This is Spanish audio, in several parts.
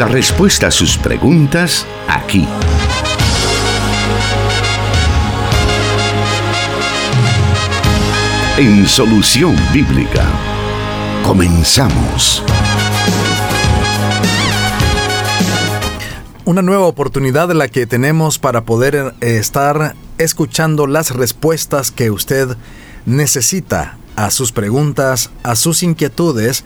La respuesta a sus preguntas aquí. En Solución Bíblica. Comenzamos. Una nueva oportunidad la que tenemos para poder eh, estar escuchando las respuestas que usted necesita a sus preguntas, a sus inquietudes,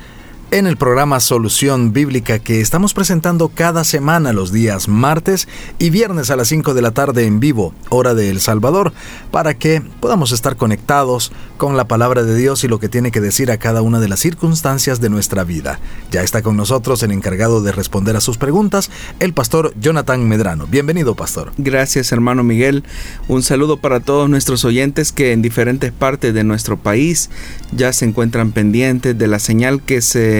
en el programa Solución Bíblica que estamos presentando cada semana los días martes y viernes a las 5 de la tarde en vivo, hora de El Salvador, para que podamos estar conectados con la palabra de Dios y lo que tiene que decir a cada una de las circunstancias de nuestra vida. Ya está con nosotros el encargado de responder a sus preguntas, el pastor Jonathan Medrano. Bienvenido, pastor. Gracias, hermano Miguel. Un saludo para todos nuestros oyentes que en diferentes partes de nuestro país ya se encuentran pendientes de la señal que se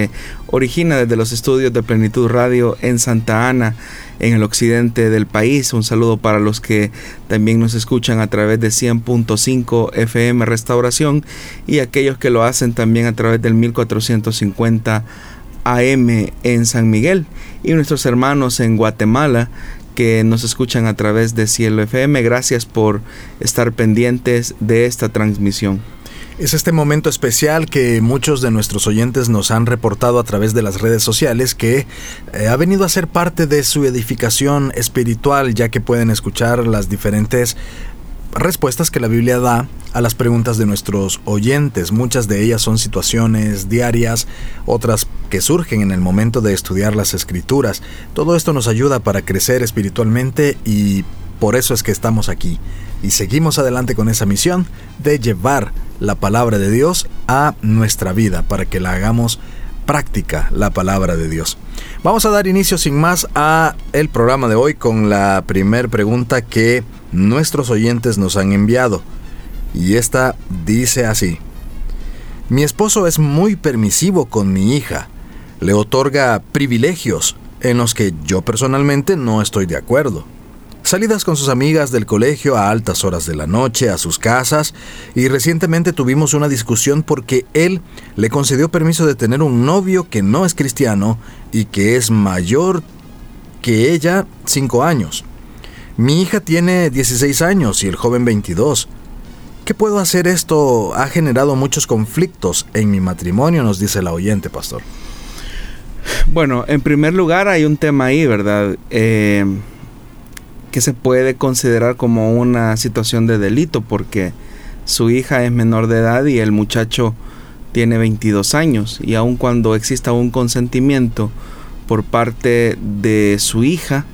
origina desde los estudios de Plenitud Radio en Santa Ana, en el occidente del país. Un saludo para los que también nos escuchan a través de 100.5 FM Restauración y aquellos que lo hacen también a través del 1450 AM en San Miguel y nuestros hermanos en Guatemala que nos escuchan a través de Cielo FM. Gracias por estar pendientes de esta transmisión. Es este momento especial que muchos de nuestros oyentes nos han reportado a través de las redes sociales que eh, ha venido a ser parte de su edificación espiritual ya que pueden escuchar las diferentes respuestas que la Biblia da a las preguntas de nuestros oyentes. Muchas de ellas son situaciones diarias, otras que surgen en el momento de estudiar las escrituras. Todo esto nos ayuda para crecer espiritualmente y por eso es que estamos aquí y seguimos adelante con esa misión de llevar la palabra de Dios a nuestra vida para que la hagamos práctica la palabra de Dios. Vamos a dar inicio sin más a el programa de hoy con la primer pregunta que nuestros oyentes nos han enviado. Y esta dice así: Mi esposo es muy permisivo con mi hija. Le otorga privilegios en los que yo personalmente no estoy de acuerdo salidas con sus amigas del colegio a altas horas de la noche, a sus casas, y recientemente tuvimos una discusión porque él le concedió permiso de tener un novio que no es cristiano y que es mayor que ella cinco años. Mi hija tiene 16 años y el joven 22. ¿Qué puedo hacer? Esto ha generado muchos conflictos en mi matrimonio, nos dice la oyente, pastor. Bueno, en primer lugar hay un tema ahí, ¿verdad? Eh, que se puede considerar como una situación de delito porque su hija es menor de edad y el muchacho tiene 22 años y aun cuando exista un consentimiento por parte de su hija,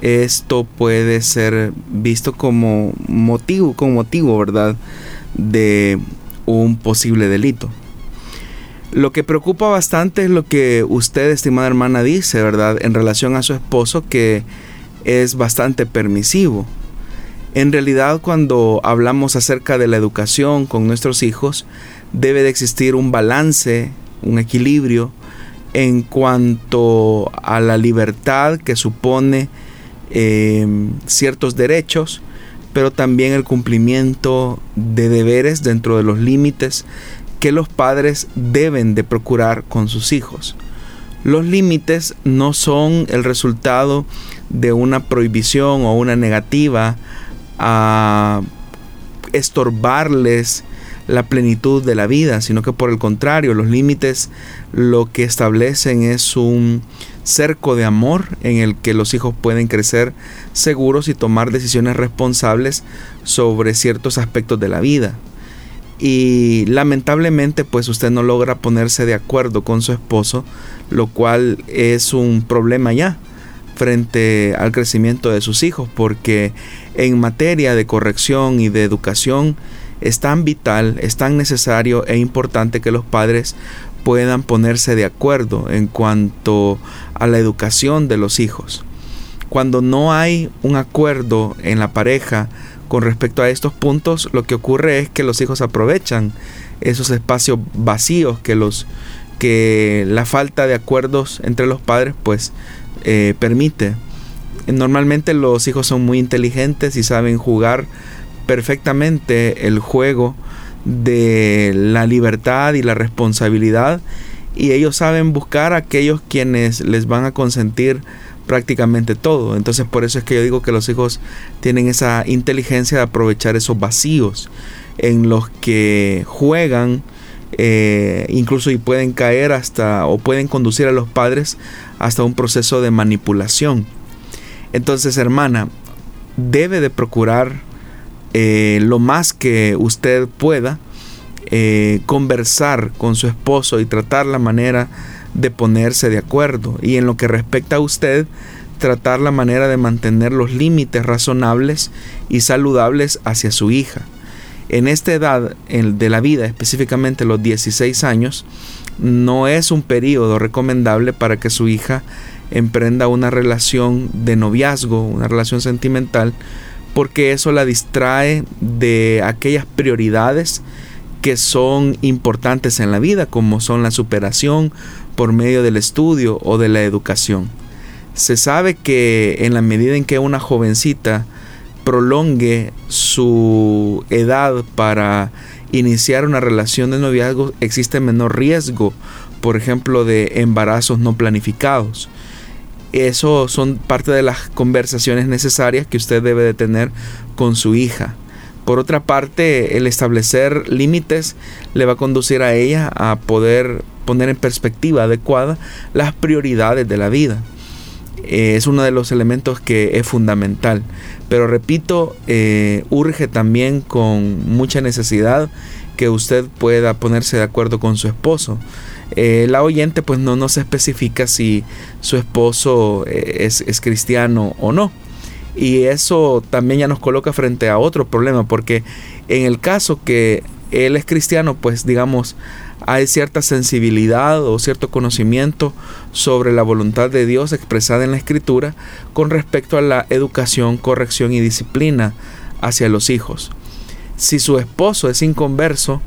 esto puede ser visto como motivo, como motivo, ¿verdad?, de un posible delito. Lo que preocupa bastante es lo que usted, estimada hermana, dice, ¿verdad?, en relación a su esposo que es bastante permisivo. En realidad cuando hablamos acerca de la educación con nuestros hijos, debe de existir un balance, un equilibrio en cuanto a la libertad que supone eh, ciertos derechos, pero también el cumplimiento de deberes dentro de los límites que los padres deben de procurar con sus hijos. Los límites no son el resultado de una prohibición o una negativa a estorbarles la plenitud de la vida, sino que por el contrario, los límites lo que establecen es un cerco de amor en el que los hijos pueden crecer seguros y tomar decisiones responsables sobre ciertos aspectos de la vida. Y lamentablemente pues usted no logra ponerse de acuerdo con su esposo, lo cual es un problema ya frente al crecimiento de sus hijos, porque en materia de corrección y de educación es tan vital, es tan necesario e importante que los padres puedan ponerse de acuerdo en cuanto a la educación de los hijos. Cuando no hay un acuerdo en la pareja con respecto a estos puntos, lo que ocurre es que los hijos aprovechan esos espacios vacíos que los que la falta de acuerdos entre los padres pues eh, permite. Normalmente los hijos son muy inteligentes y saben jugar perfectamente el juego de la libertad y la responsabilidad y ellos saben buscar a aquellos quienes les van a consentir prácticamente todo. Entonces por eso es que yo digo que los hijos tienen esa inteligencia de aprovechar esos vacíos en los que juegan eh, incluso y pueden caer hasta o pueden conducir a los padres hasta un proceso de manipulación. Entonces hermana, debe de procurar eh, lo más que usted pueda eh, conversar con su esposo y tratar la manera de ponerse de acuerdo. Y en lo que respecta a usted, tratar la manera de mantener los límites razonables y saludables hacia su hija. En esta edad de la vida, específicamente los 16 años, no es un periodo recomendable para que su hija emprenda una relación de noviazgo, una relación sentimental, porque eso la distrae de aquellas prioridades que son importantes en la vida, como son la superación por medio del estudio o de la educación. Se sabe que en la medida en que una jovencita prolongue su edad para iniciar una relación de noviazgo, existe menor riesgo, por ejemplo, de embarazos no planificados. Eso son parte de las conversaciones necesarias que usted debe de tener con su hija. Por otra parte, el establecer límites le va a conducir a ella a poder poner en perspectiva adecuada las prioridades de la vida. Eh, es uno de los elementos que es fundamental. Pero repito, eh, urge también con mucha necesidad que usted pueda ponerse de acuerdo con su esposo. Eh, la oyente pues no nos especifica si su esposo es, es cristiano o no. Y eso también ya nos coloca frente a otro problema, porque en el caso que él es cristiano, pues digamos, hay cierta sensibilidad o cierto conocimiento sobre la voluntad de Dios expresada en la escritura con respecto a la educación, corrección y disciplina hacia los hijos. Si su esposo es inconverso,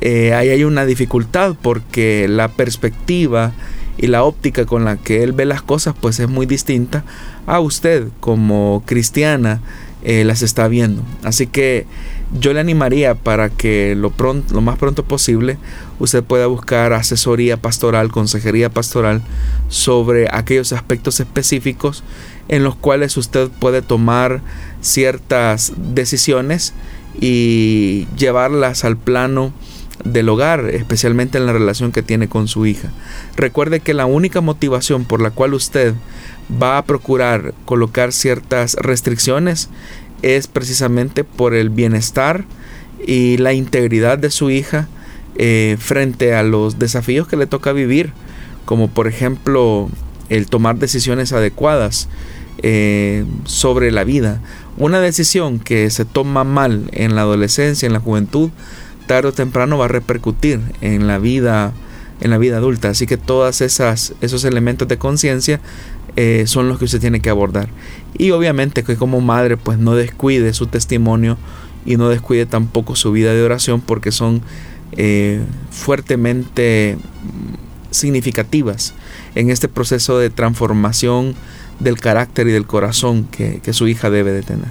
eh, ahí hay una dificultad porque la perspectiva y la óptica con la que él ve las cosas pues es muy distinta a usted como cristiana eh, las está viendo. Así que yo le animaría para que lo, pronto, lo más pronto posible usted pueda buscar asesoría pastoral, consejería pastoral sobre aquellos aspectos específicos en los cuales usted puede tomar ciertas decisiones y llevarlas al plano del hogar, especialmente en la relación que tiene con su hija. Recuerde que la única motivación por la cual usted va a procurar colocar ciertas restricciones es precisamente por el bienestar y la integridad de su hija eh, frente a los desafíos que le toca vivir, como por ejemplo el tomar decisiones adecuadas eh, sobre la vida. Una decisión que se toma mal en la adolescencia, en la juventud, tarde o temprano va a repercutir en la vida en la vida adulta. Así que todas esas esos elementos de conciencia eh, son los que usted tiene que abordar. Y obviamente que como madre pues no descuide su testimonio y no descuide tampoco su vida de oración porque son eh, fuertemente significativas en este proceso de transformación del carácter y del corazón que, su hija debe de tener.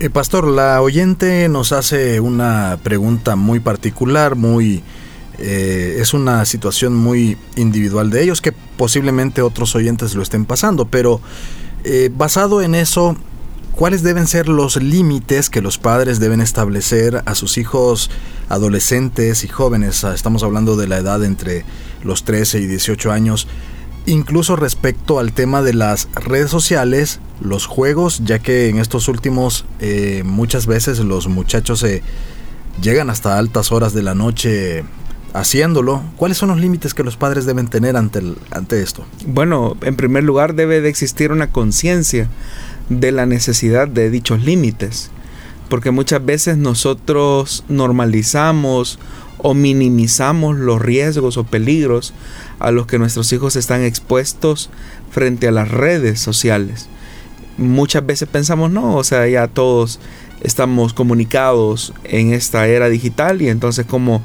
Eh, pastor, la oyente nos hace una pregunta muy particular, muy eh, es una situación muy individual de ellos que posiblemente otros oyentes lo estén pasando, pero eh, basado en eso, ¿cuáles deben ser los límites que los padres deben establecer a sus hijos adolescentes y jóvenes? Ah, estamos hablando de la edad entre los 13 y 18 años, incluso respecto al tema de las redes sociales, los juegos, ya que en estos últimos eh, muchas veces los muchachos se llegan hasta altas horas de la noche haciéndolo, ¿cuáles son los límites que los padres deben tener ante, ante esto? Bueno, en primer lugar debe de existir una conciencia de la necesidad de dichos límites, porque muchas veces nosotros normalizamos o minimizamos los riesgos o peligros a los que nuestros hijos están expuestos frente a las redes sociales. Muchas veces pensamos, no, o sea, ya todos estamos comunicados en esta era digital y entonces como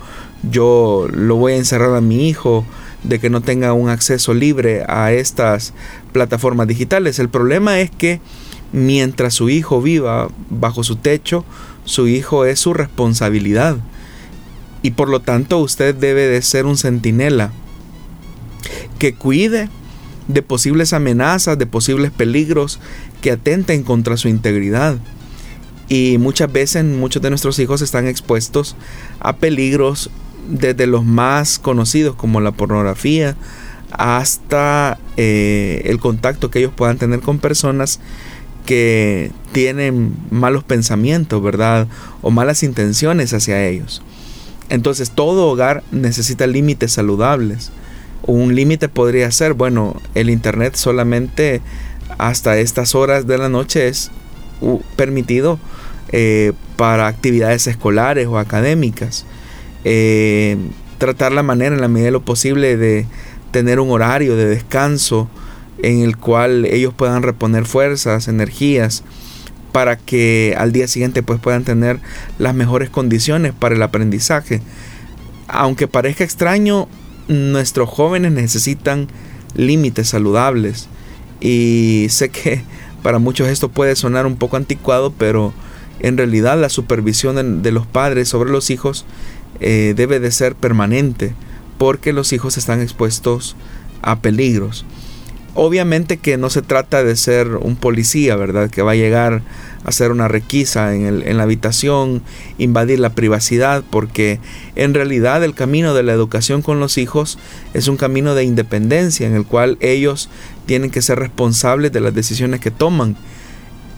yo lo voy a encerrar a mi hijo de que no tenga un acceso libre a estas plataformas digitales. El problema es que mientras su hijo viva bajo su techo, su hijo es su responsabilidad. Y por lo tanto usted debe de ser un centinela que cuide de posibles amenazas, de posibles peligros que atenten contra su integridad. Y muchas veces muchos de nuestros hijos están expuestos a peligros desde los más conocidos como la pornografía hasta eh, el contacto que ellos puedan tener con personas que tienen malos pensamientos, ¿verdad? O malas intenciones hacia ellos. Entonces todo hogar necesita límites saludables. Un límite podría ser, bueno, el Internet solamente hasta estas horas de la noche es permitido eh, para actividades escolares o académicas. Eh, tratar la manera en la medida de lo posible de tener un horario de descanso en el cual ellos puedan reponer fuerzas, energías, para que al día siguiente pues puedan tener las mejores condiciones para el aprendizaje. Aunque parezca extraño, nuestros jóvenes necesitan límites saludables. Y sé que para muchos esto puede sonar un poco anticuado, pero en realidad la supervisión de los padres sobre los hijos eh, debe de ser permanente, porque los hijos están expuestos a peligros. Obviamente que no se trata de ser un policía, ¿verdad? Que va a llegar a hacer una requisa en, la habitación, invadir la privacidad, porque en realidad el camino de la educación con los hijos es un camino de independencia en el cual ellos tienen que ser responsables de las decisiones que toman.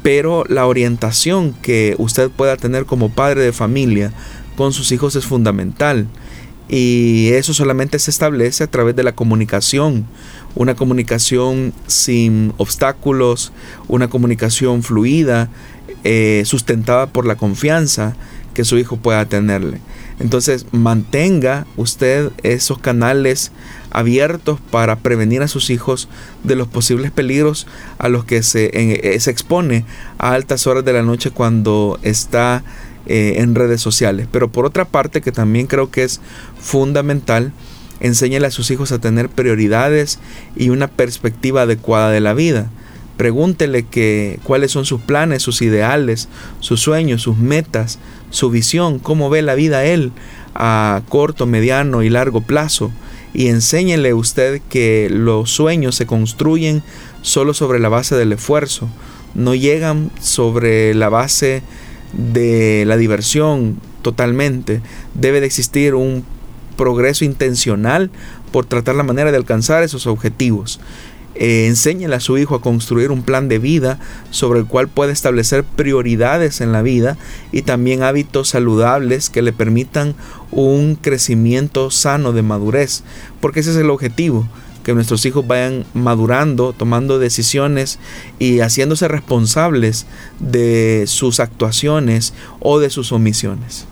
Pero la orientación que usted pueda tener como padre de familia con sus hijos es fundamental. Y eso solamente se establece a través de la comunicación una comunicación sin obstáculos, una comunicación fluida, eh, sustentada por la confianza que su hijo pueda tenerle. Entonces mantenga usted esos canales abiertos para prevenir a sus hijos de los posibles peligros a los que se, eh, se expone a altas horas de la noche cuando está eh, en redes sociales. Pero por otra parte, que también creo que es fundamental, Enséñele a sus hijos a tener prioridades y una perspectiva adecuada de la vida. Pregúntele cuáles son sus planes, sus ideales, sus sueños, sus metas, su visión, cómo ve la vida él a corto, mediano y largo plazo. Y enséñele usted que los sueños se construyen solo sobre la base del esfuerzo, no llegan sobre la base de la diversión totalmente. Debe de existir un progreso intencional por tratar la manera de alcanzar esos objetivos. Eh, enséñele a su hijo a construir un plan de vida sobre el cual puede establecer prioridades en la vida y también hábitos saludables que le permitan un crecimiento sano de madurez, porque ese es el objetivo, que nuestros hijos vayan madurando, tomando decisiones y haciéndose responsables de sus actuaciones o de sus omisiones.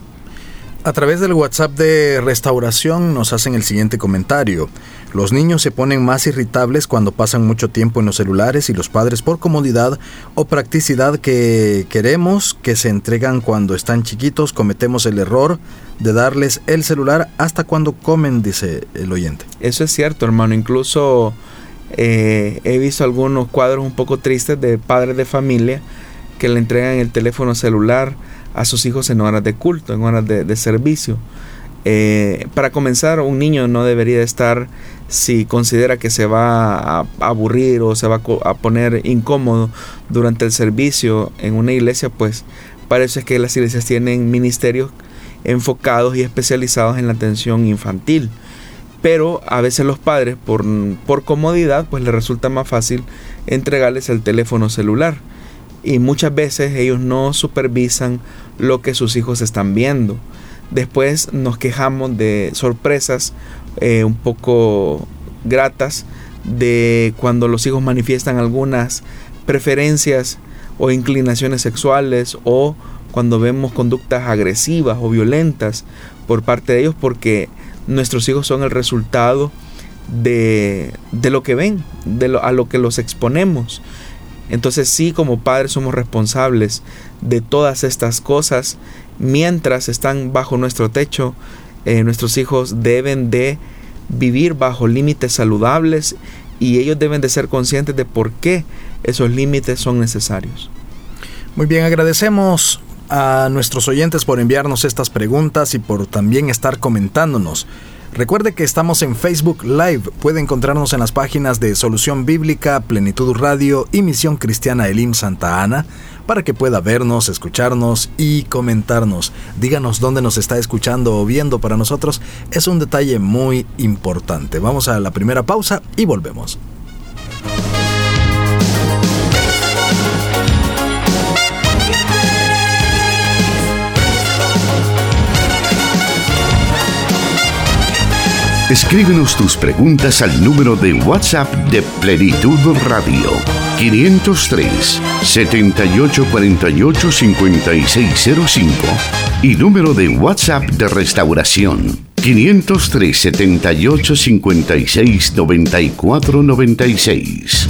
A través del WhatsApp de restauración nos hacen el siguiente comentario. Los niños se ponen más irritables cuando pasan mucho tiempo en los celulares y los padres por comodidad o practicidad que queremos que se entregan cuando están chiquitos cometemos el error de darles el celular hasta cuando comen, dice el oyente. Eso es cierto, hermano. Incluso eh, he visto algunos cuadros un poco tristes de padres de familia que le entregan el teléfono celular a sus hijos en horas de culto, en horas de, servicio. Eh, para comenzar, un niño no debería estar, si considera que se va a aburrir o se va a poner incómodo durante el servicio en una iglesia, pues parece que las iglesias tienen ministerios enfocados y especializados en la atención infantil. Pero a veces los padres, por, por comodidad, pues les resulta más fácil entregarles el teléfono celular y muchas veces ellos no supervisan lo que sus hijos están viendo. Después nos quejamos de sorpresas eh, un poco gratas de cuando los hijos manifiestan algunas preferencias o inclinaciones sexuales o cuando vemos conductas agresivas o violentas por parte de ellos porque nuestros hijos son el resultado de, de lo que ven, de lo, a lo que los exponemos. Entonces sí, como padres somos responsables de todas estas cosas. Mientras están bajo nuestro techo, eh, nuestros hijos deben de vivir bajo límites saludables y ellos deben de ser conscientes de por qué esos límites son necesarios. Muy bien, agradecemos a nuestros oyentes por enviarnos estas preguntas y por también estar comentándonos. Recuerde que estamos en Facebook Live. Puede encontrarnos en las páginas de Solución Bíblica, Plenitud Radio y Misión Cristiana Elim Santa Ana para que pueda vernos, escucharnos y comentarnos. Díganos dónde nos está escuchando o viendo para nosotros. Es un detalle muy importante. Vamos a la primera pausa y volvemos. Escríbenos tus preguntas al número de WhatsApp de Plenitud Radio 503 7848 5605 y número de WhatsApp de Restauración 503 78 56 94 96.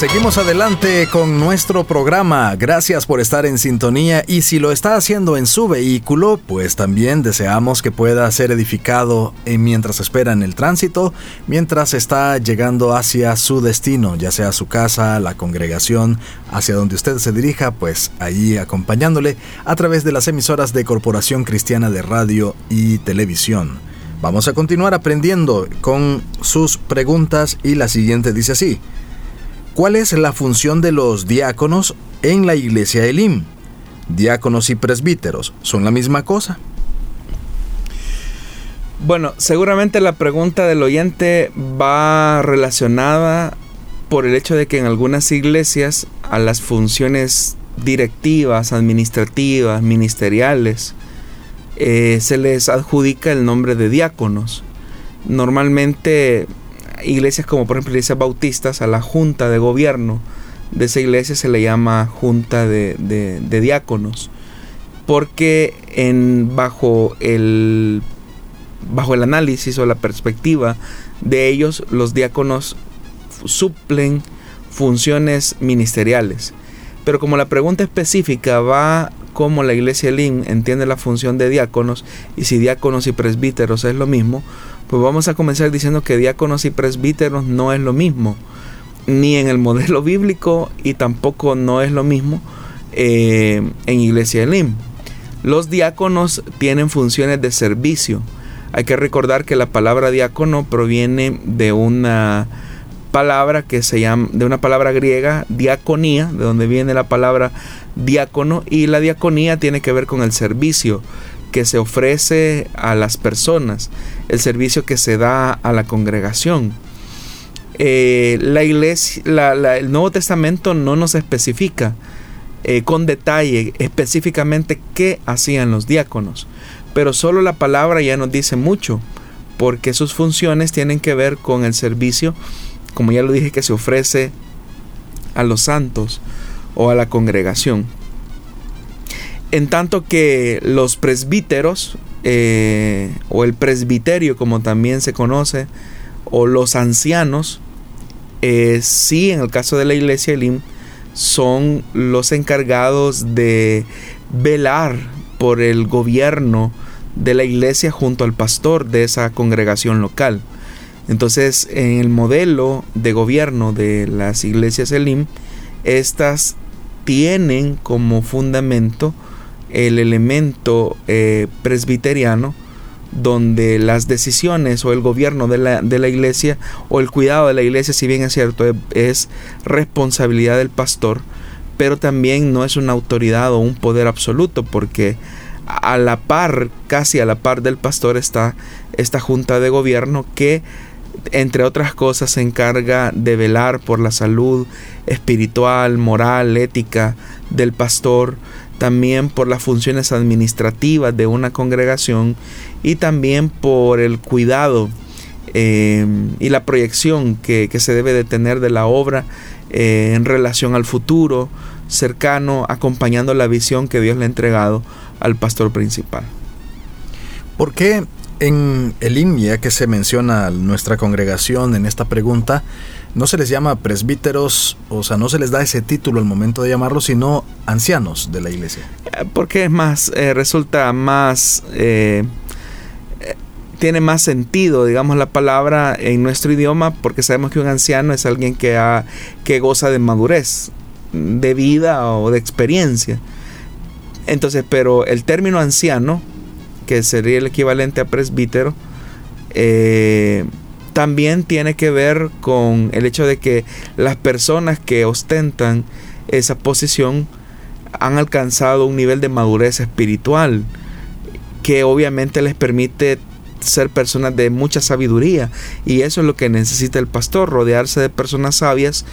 Seguimos adelante con nuestro programa. Gracias por estar en sintonía y si lo está haciendo en su vehículo, pues también deseamos que pueda ser edificado mientras espera en el tránsito, mientras está llegando hacia su destino, ya sea su casa, la congregación, hacia donde usted se dirija, pues ahí acompañándole a través de las emisoras de Corporación Cristiana de Radio y Televisión. Vamos a continuar aprendiendo con sus preguntas y la siguiente dice así. ¿Cuál es la función de los diáconos en la iglesia Elim? Diáconos y presbíteros, ¿son la misma cosa? Bueno, seguramente la pregunta del oyente va relacionada por el hecho de que en algunas iglesias a las funciones directivas, administrativas, ministeriales, eh, se les adjudica el nombre de diáconos. Normalmente iglesias como por ejemplo iglesias bautistas, a la junta de gobierno de esa iglesia se le llama junta de, diáconos. Porque en, bajo, el, bajo el análisis o la perspectiva de ellos, los diáconos suplen funciones ministeriales. Pero como la pregunta específica va como la iglesia Lin entiende la función de diáconos y si diáconos y presbíteros es lo mismo, pues vamos a comenzar diciendo que diáconos y presbíteros no es lo mismo, ni en el modelo bíblico y tampoco no es lo mismo eh, en Iglesia Elim. Los diáconos tienen funciones de servicio. Hay que recordar que la palabra diácono proviene de una palabra que se llama, de una palabra griega, diaconía, de donde viene la palabra diácono, y la diaconía tiene que ver con el servicio que se ofrece a las personas, el servicio que se da a la congregación. Eh, la iglesia, el Nuevo Testamento no nos especifica eh, con detalle específicamente qué hacían los diáconos, pero solo la palabra ya nos dice mucho, porque sus funciones tienen que ver con el servicio, como ya lo dije, que se ofrece a los santos o a la congregación. En tanto que los presbíteros, eh, o el presbiterio como también se conoce, o los ancianos, eh, sí en el caso de la iglesia Elim, son los encargados de velar por el gobierno de la iglesia junto al pastor de esa congregación local. Entonces, en el modelo de gobierno de las iglesias Elim, estas tienen como fundamento el elemento eh, presbiteriano donde las decisiones o el gobierno de la, de la, iglesia o el cuidado de la iglesia, si bien es cierto, es, responsabilidad del pastor, pero también no es una autoridad o un poder absoluto, porque a la par, casi a la par del pastor está esta junta de gobierno que, entre otras cosas, se encarga de velar por la salud espiritual, moral, ética del pastor, también por las funciones administrativas de una congregación y también por el cuidado eh, y la proyección que, se debe de tener de la obra eh, en relación al futuro cercano, acompañando la visión que Dios le ha entregado al pastor principal. ¿Por qué en el INMIA que se menciona nuestra congregación en esta pregunta, no se les llama presbíteros, o sea, no se les da ese título al momento de llamarlos, sino ancianos de la iglesia. Eh, porque es más, eh, resulta más, eh, tiene más sentido, digamos, la palabra en nuestro idioma, porque sabemos que un anciano es alguien que, ha, que goza de madurez, de vida o de experiencia. Entonces, pero el término anciano, que sería el equivalente a presbítero, eh, también tiene que ver con el hecho de que las personas que ostentan esa posición han alcanzado un nivel de madurez espiritual que obviamente les permite ser personas de mucha sabiduría y eso es lo que necesita el pastor, rodearse de personas sabias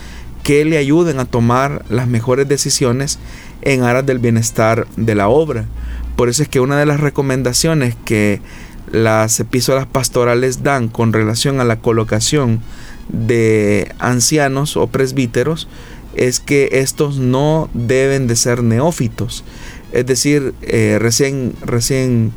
que le ayuden a tomar las mejores decisiones en aras del bienestar de la obra. Por eso es que una de las recomendaciones que las epístolas pastorales dan con relación a la colocación de ancianos o presbíteros es que estos no deben de ser neófitos, es decir, eh, recién, recién,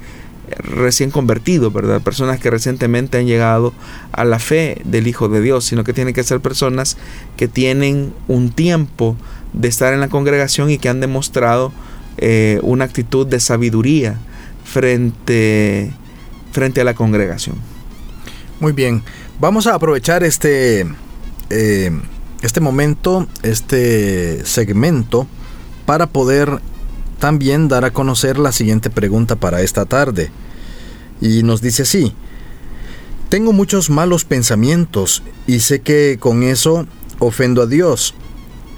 recién convertidos, ¿verdad? Personas que recientemente han llegado a la fe del Hijo de Dios, sino que tienen que ser personas que tienen un tiempo de estar en la congregación y que han demostrado eh, una actitud de sabiduría frente, frente a la congregación. Muy bien, vamos a aprovechar este, eh, este momento, este segmento, para poder también dar a conocer la siguiente pregunta para esta tarde. Y nos dice así, tengo muchos malos pensamientos y sé que con eso ofendo a Dios.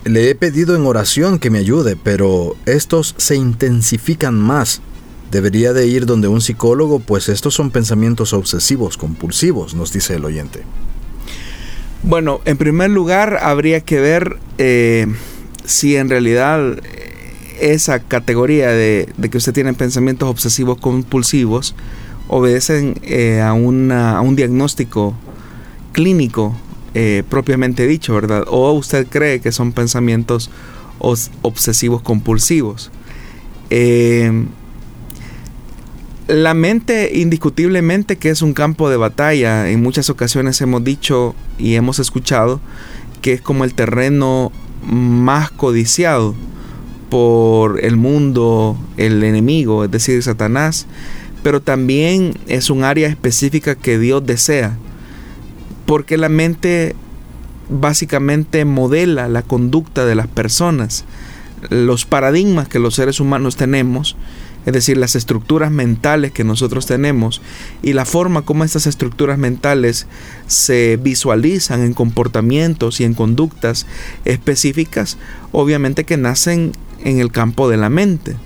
Le he pedido en oración que me ayude, pero estos se intensifican más. Debería de ir donde un psicólogo, pues estos son pensamientos obsesivos, compulsivos, nos dice el oyente. Bueno, en primer lugar habría que ver eh, si en realidad esa categoría de, que usted tiene pensamientos obsesivos compulsivos obedecen eh, a, a, un diagnóstico clínico eh, propiamente dicho, ¿verdad? O usted cree que son pensamientos obsesivos compulsivos. Eh, la mente indiscutiblemente que es un campo de batalla. En muchas ocasiones hemos dicho y hemos escuchado que es como el terreno más codiciado por el mundo, el enemigo, es decir, Satanás, pero también es un área específica que Dios desea, porque la mente básicamente modela la conducta de las personas, los paradigmas que los seres humanos tenemos, es decir, las estructuras mentales que nosotros tenemos y la forma como estas estructuras mentales se visualizan en comportamientos y en conductas específicas, obviamente que nacen en el campo de la mente.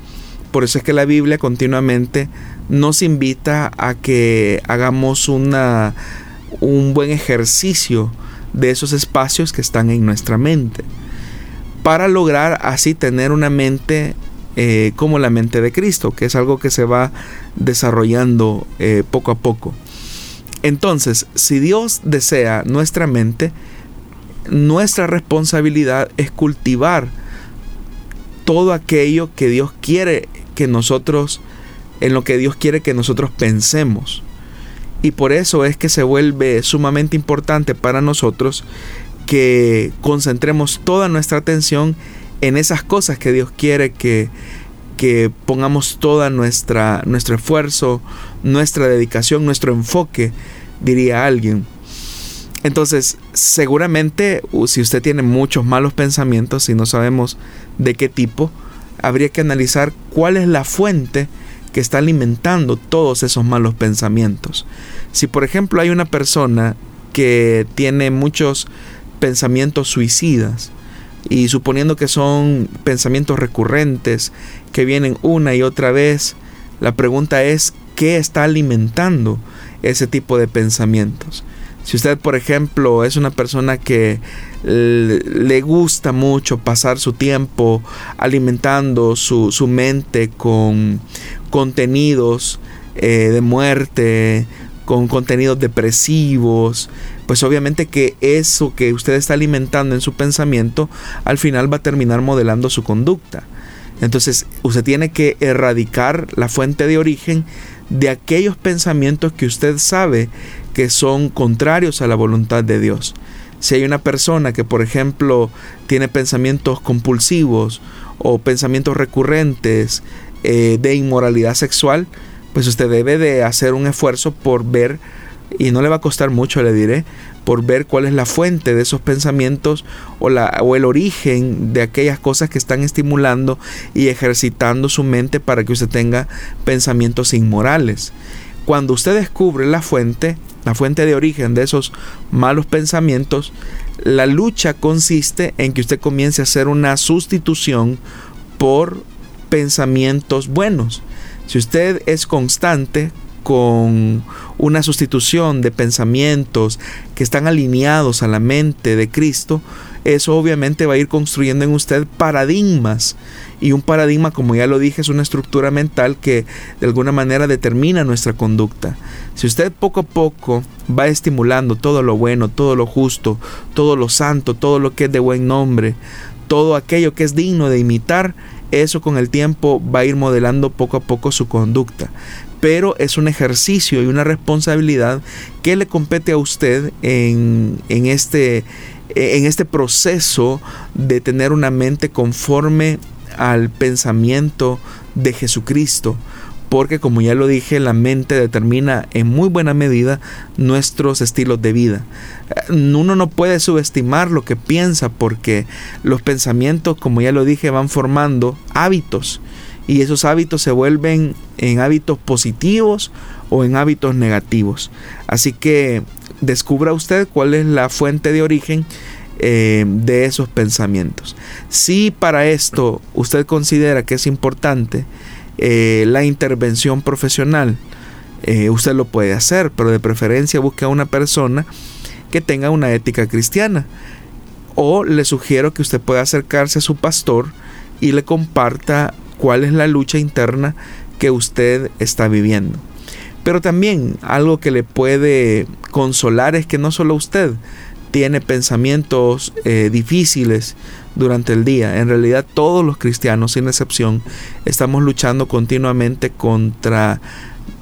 Por eso es que la Biblia continuamente nos invita a que hagamos una, un buen ejercicio de esos espacios que están en nuestra mente para lograr así tener una mente eh, como la mente de Cristo, que es algo que se va desarrollando eh, poco a poco. Entonces, si Dios desea nuestra mente, nuestra responsabilidad es cultivar todo aquello que Dios quiere que nosotros, en lo que Dios quiere que nosotros pensemos. Y por eso es que se vuelve sumamente importante para nosotros que concentremos toda nuestra atención en esas cosas que Dios quiere que, que pongamos toda nuestra nuestro esfuerzo, nuestra dedicación, nuestro enfoque, diría alguien. Entonces, seguramente si usted tiene muchos malos pensamientos y no sabemos de qué tipo, habría que analizar cuál es la fuente que está alimentando todos esos malos pensamientos. Si por ejemplo hay una persona que tiene muchos pensamientos suicidas y suponiendo que son pensamientos recurrentes que vienen una y otra vez, la pregunta es ¿qué está alimentando ese tipo de pensamientos? Si usted, por ejemplo, es una persona que le gusta mucho pasar su tiempo alimentando su, mente con contenidos eh, de muerte, con contenidos depresivos, pues obviamente que eso que usted está alimentando en su pensamiento al final va a terminar modelando su conducta. Entonces usted tiene que erradicar la fuente de origen de aquellos pensamientos que usted sabe que son contrarios a la voluntad de Dios. Si hay una persona que, por ejemplo, tiene pensamientos compulsivos o pensamientos recurrentes eh, de inmoralidad sexual, pues usted debe de hacer un esfuerzo por ver, y no le va a costar mucho, le diré, por ver cuál es la fuente de esos pensamientos o, la, o el origen de aquellas cosas que están estimulando y ejercitando su mente para que usted tenga pensamientos inmorales. Cuando usted descubre la fuente, la fuente de origen de esos malos pensamientos, la lucha consiste en que usted comience a hacer una sustitución por pensamientos buenos. Si usted es constante con una sustitución de pensamientos que están alineados a la mente de Cristo, eso obviamente va a ir construyendo en usted paradigmas. Y un paradigma, como ya lo dije, es una estructura mental que de alguna manera determina nuestra conducta. Si usted poco a poco va estimulando todo lo bueno, todo lo justo, todo lo santo, todo lo que es de buen nombre, todo aquello que es digno de imitar, eso con el tiempo va a ir modelando poco a poco su conducta. Pero es un ejercicio y una responsabilidad que le compete a usted en, en este en este proceso de tener una mente conforme al pensamiento de Jesucristo. Porque como ya lo dije, la mente determina en muy buena medida nuestros estilos de vida. Uno no puede subestimar lo que piensa porque los pensamientos, como ya lo dije, van formando hábitos. Y esos hábitos se vuelven en hábitos positivos o en hábitos negativos. Así que descubra usted cuál es la fuente de origen eh, de esos pensamientos. Si para esto usted considera que es importante eh, la intervención profesional, eh, usted lo puede hacer, pero de preferencia busque a una persona que tenga una ética cristiana. O le sugiero que usted pueda acercarse a su pastor y le comparta cuál es la lucha interna que usted está viviendo. Pero también algo que le puede consolar es que no solo usted tiene pensamientos eh, difíciles durante el día. En realidad todos los cristianos, sin excepción, estamos luchando continuamente contra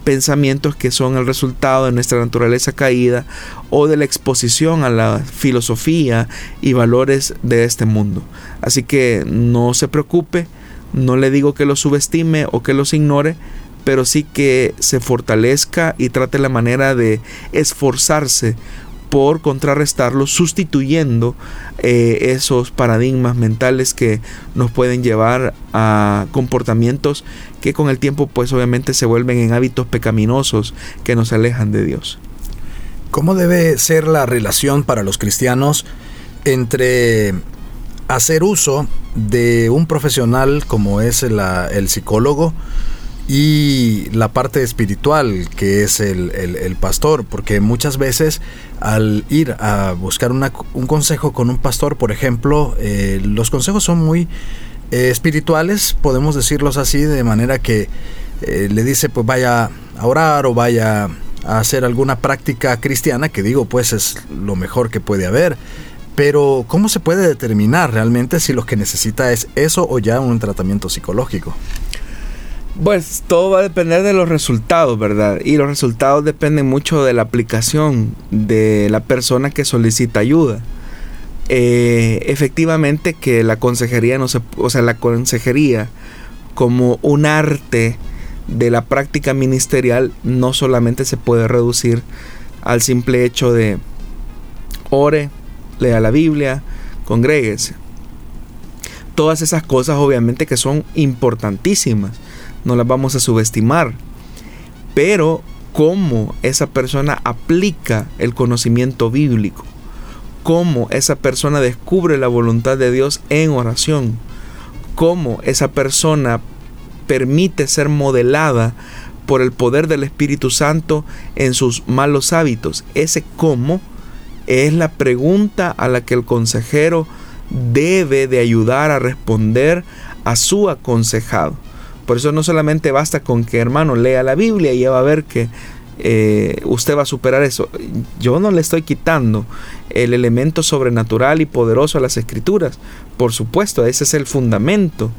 pensamientos que son el resultado de nuestra naturaleza caída o de la exposición a la filosofía y valores de este mundo. Así que no se preocupe, no le digo que los subestime o que los ignore, pero sí que se fortalezca y trate la manera de esforzarse por contrarrestarlo, sustituyendo eh, esos paradigmas mentales que nos pueden llevar a comportamientos que con el tiempo pues obviamente se vuelven en hábitos pecaminosos que nos alejan de Dios. ¿Cómo debe ser la relación para los cristianos entre hacer uso de un profesional como es el psicólogo, y la parte espiritual que es el, pastor, porque muchas veces al ir a buscar un consejo con un pastor, por ejemplo, eh, los consejos son muy eh, espirituales, podemos decirlos así, de manera que eh, le dice pues vaya a orar o vaya a hacer alguna práctica cristiana, que digo pues es lo mejor que puede haber. Pero ¿cómo se puede determinar realmente si lo que necesita es eso o ya un tratamiento psicológico? Pues todo va a depender de los resultados, ¿verdad? Y los resultados dependen mucho de la aplicación de la persona que solicita ayuda. Eh, efectivamente que la consejería no se, o sea, la consejería como un arte de la práctica ministerial no solamente se puede reducir al simple hecho de ore, lea la Biblia, congréguese. Todas esas cosas obviamente que son importantísimas no las vamos a subestimar. Pero cómo esa persona aplica el conocimiento bíblico, cómo esa persona descubre la voluntad de Dios en oración, cómo esa persona permite ser modelada por el poder del Espíritu Santo en sus malos hábitos. Ese cómo es la pregunta a la que el consejero debe de ayudar a responder a su aconsejado. Por eso no solamente basta con que hermano lea la Biblia y ya va a ver que eh, usted va a superar eso. Yo no le estoy quitando el elemento sobrenatural y poderoso a las escrituras. Por supuesto, ese es el fundamento.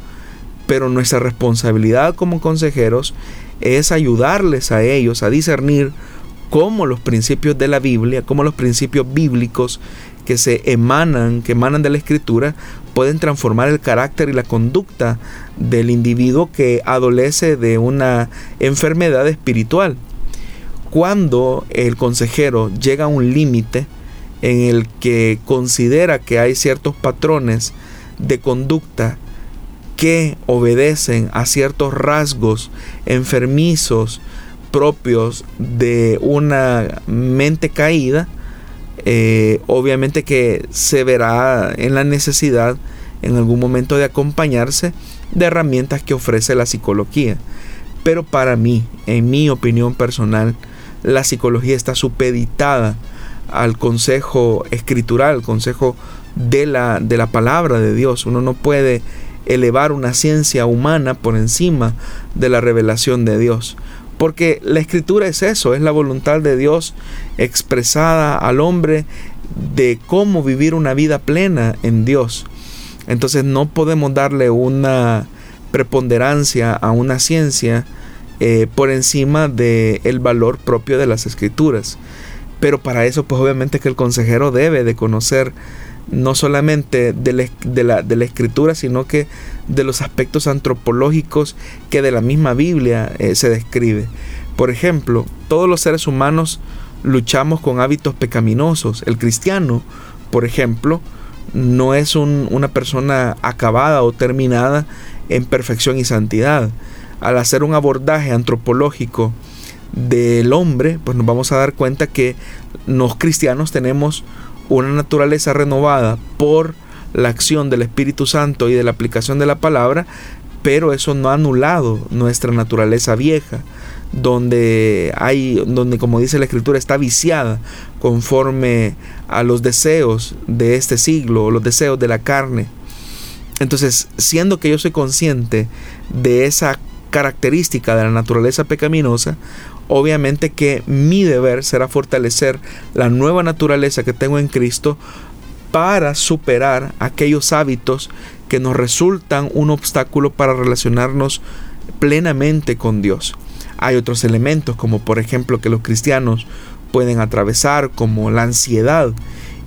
Pero nuestra responsabilidad como consejeros es ayudarles a ellos a discernir cómo los principios de la Biblia, cómo los principios bíblicos que se emanan, que emanan de la escritura, pueden transformar el carácter y la conducta del individuo que adolece de una enfermedad espiritual. Cuando el consejero llega a un límite en el que considera que hay ciertos patrones de conducta que obedecen a ciertos rasgos enfermizos propios de una mente caída, eh, obviamente que se verá en la necesidad en algún momento de acompañarse de herramientas que ofrece la psicología. Pero para mí, en mi opinión personal, la psicología está supeditada al consejo escritural, al consejo de la, de la palabra de Dios. Uno no puede elevar una ciencia humana por encima de la revelación de Dios. Porque la escritura es eso, es la voluntad de Dios expresada al hombre de cómo vivir una vida plena en Dios. Entonces no podemos darle una preponderancia a una ciencia eh, por encima del el valor propio de las escrituras. Pero para eso pues obviamente que el consejero debe de conocer no solamente de la, de la, escritura, sino que de los aspectos antropológicos que de la misma Biblia eh, se describe. Por ejemplo, todos los seres humanos luchamos con hábitos pecaminosos. El cristiano, por ejemplo, no es una persona acabada o terminada en perfección y santidad. Al hacer un abordaje antropológico del hombre, pues nos vamos a dar cuenta que los cristianos tenemos una naturaleza renovada por la acción del Espíritu Santo y de la aplicación de la palabra, pero eso no ha anulado nuestra naturaleza vieja, donde hay, donde como dice la escritura, está viciada conforme a los deseos de este siglo, los deseos de la carne. Entonces, siendo que yo soy consciente de esa característica de la naturaleza pecaminosa, obviamente que mi deber será fortalecer la nueva naturaleza que tengo en Cristo para superar aquellos hábitos que nos resultan un obstáculo para relacionarnos plenamente con Dios. Hay otros elementos como por ejemplo que los cristianos pueden atravesar como la ansiedad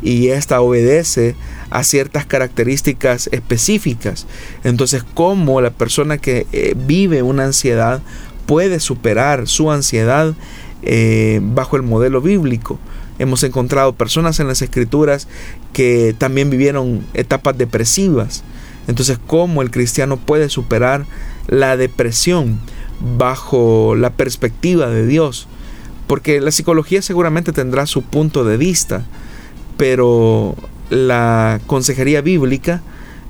y esta obedece a ciertas características específicas. Entonces, como la persona que eh, vive una ansiedad puede superar su ansiedad eh, bajo el modelo bíblico. Hemos encontrado personas en las escrituras que también vivieron etapas depresivas. Entonces, ¿cómo el cristiano puede superar la depresión bajo la perspectiva de Dios? Porque la psicología seguramente tendrá su punto de vista, pero la consejería bíblica